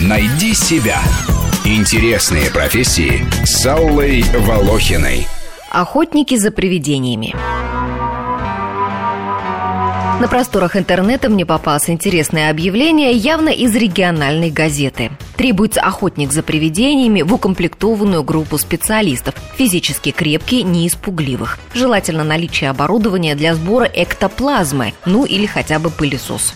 Найди себя. Интересные профессии с Аллой Волохиной. Охотники за привидениями. На просторах интернета мне попалось интересное объявление явно из региональной газеты. Требуется охотник за привидениями в укомплектованную группу специалистов, физически крепкий, не испугливых. Желательно наличие оборудования для сбора эктоплазмы, ну или хотя бы пылесос.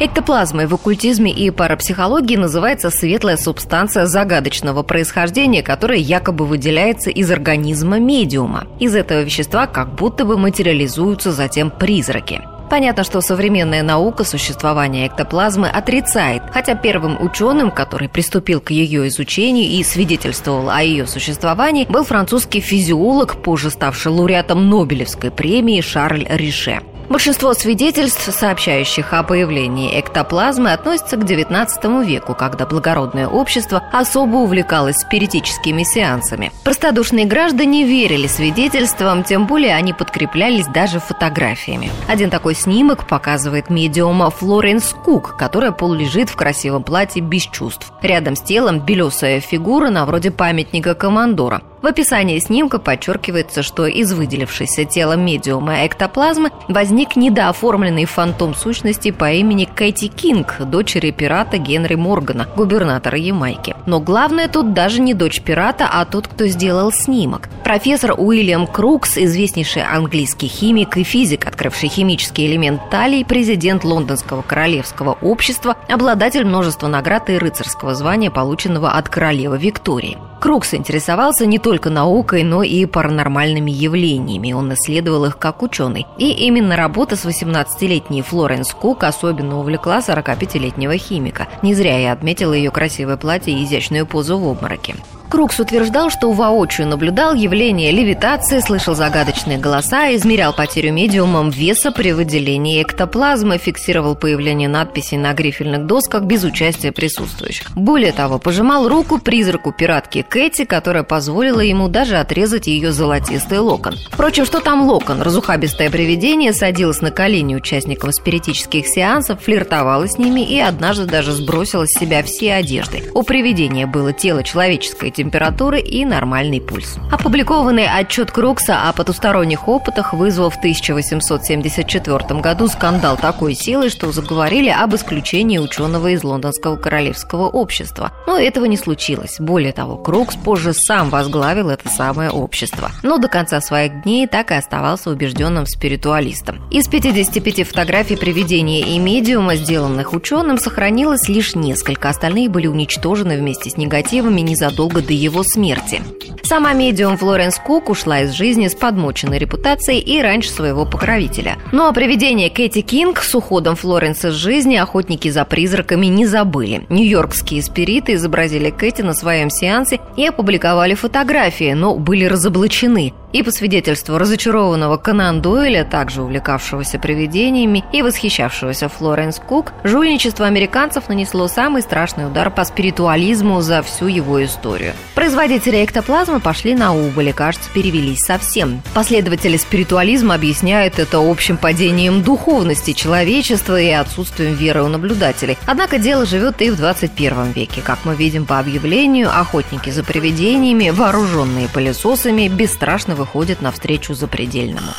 Эктоплазмой в оккультизме и парапсихологии называется светлая субстанция загадочного происхождения, которая якобы выделяется из организма медиума. Из этого вещества как будто бы материализуются затем призраки. Понятно, что современная наука существование эктоплазмы отрицает, хотя первым ученым, который приступил к ее изучению и свидетельствовал о ее существовании, был французский физиолог, позже ставший лауреатом Нобелевской премии Шарль Рише. Большинство свидетельств, сообщающих о появлении эктоплазмы, относятся к XIX веку, когда благородное общество особо увлекалось спиритическими сеансами. Простодушные граждане верили свидетельствам, тем более они подкреплялись даже фотографиями. Один такой снимок показывает медиума Флоренс Кук, которая полулежит в красивом платье без чувств. Рядом с телом белесая фигура на вроде памятника командора. В описании снимка подчеркивается, что из выделившейся тела медиума эктоплазмы возник недооформленный фантом сущности по имени Кэти Кинг, дочери пирата Генри Моргана, губернатора Ямайки. Но главное тут даже не дочь пирата, а тот, кто сделал снимок. Профессор Уильям Крукс, известнейший английский химик и физик, открывший химический элемент талии, президент Лондонского королевского общества, обладатель множества наград и рыцарского звания, полученного от королевы Виктории. Крукс интересовался не только наукой, но и паранормальными явлениями. Он исследовал их как ученый. И именно работа с 18-летней Флоренс Кук особенно увлекла 45-летнего химика. Не зря я отметила ее красивое платье и изящную позу в обмороке. Крукс утверждал, что воочию наблюдал явление левитации, слышал загадочные голоса, измерял потерю медиумом веса при выделении эктоплазмы, фиксировал появление надписей на грифельных досках без участия присутствующих. Более того, пожимал руку призраку пиратки Кэти, которая позволила ему даже отрезать ее золотистый локон. Впрочем, что там локон? Разухабистое привидение садилось на колени участников спиритических сеансов, флиртовало с ними и однажды даже сбросила с себя все одежды. У привидения было тело человеческое, температуры и нормальный пульс. Опубликованный отчет Крукса о потусторонних опытах вызвал в 1874 году скандал такой силы, что заговорили об исключении ученого из Лондонского королевского общества. Но этого не случилось. Более того, Крукс позже сам возглавил это самое общество. Но до конца своих дней так и оставался убежденным спиритуалистом. Из 55 фотографий привидения и медиума, сделанных ученым, сохранилось лишь несколько. Остальные были уничтожены вместе с негативами незадолго до его смерти. Сама медиум Флоренс Кук ушла из жизни с подмоченной репутацией и раньше своего покровителя. Ну а привидение Кэти Кинг с уходом Флоренс из жизни охотники за призраками не забыли. Нью-Йоркские спириты изобразили Кэти на своем сеансе и опубликовали фотографии, но были разоблачены. И по свидетельству разочарованного Конан Дойля, также увлекавшегося привидениями и восхищавшегося Флоренс Кук, жульничество американцев нанесло самый страшный удар по спиритуализму за всю его историю. Производители эктоплазмы пошли на убыль и, кажется, перевелись совсем. Последователи спиритуализма объясняют это общим падением духовности человечества и отсутствием веры у наблюдателей. Однако дело живет и в 21 веке. Как мы видим по объявлению, охотники за привидениями, вооруженные пылесосами, бесстрашно выходят навстречу запредельному.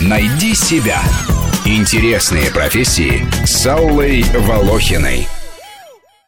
Найди себя. Интересные профессии с Аллой Волохиной.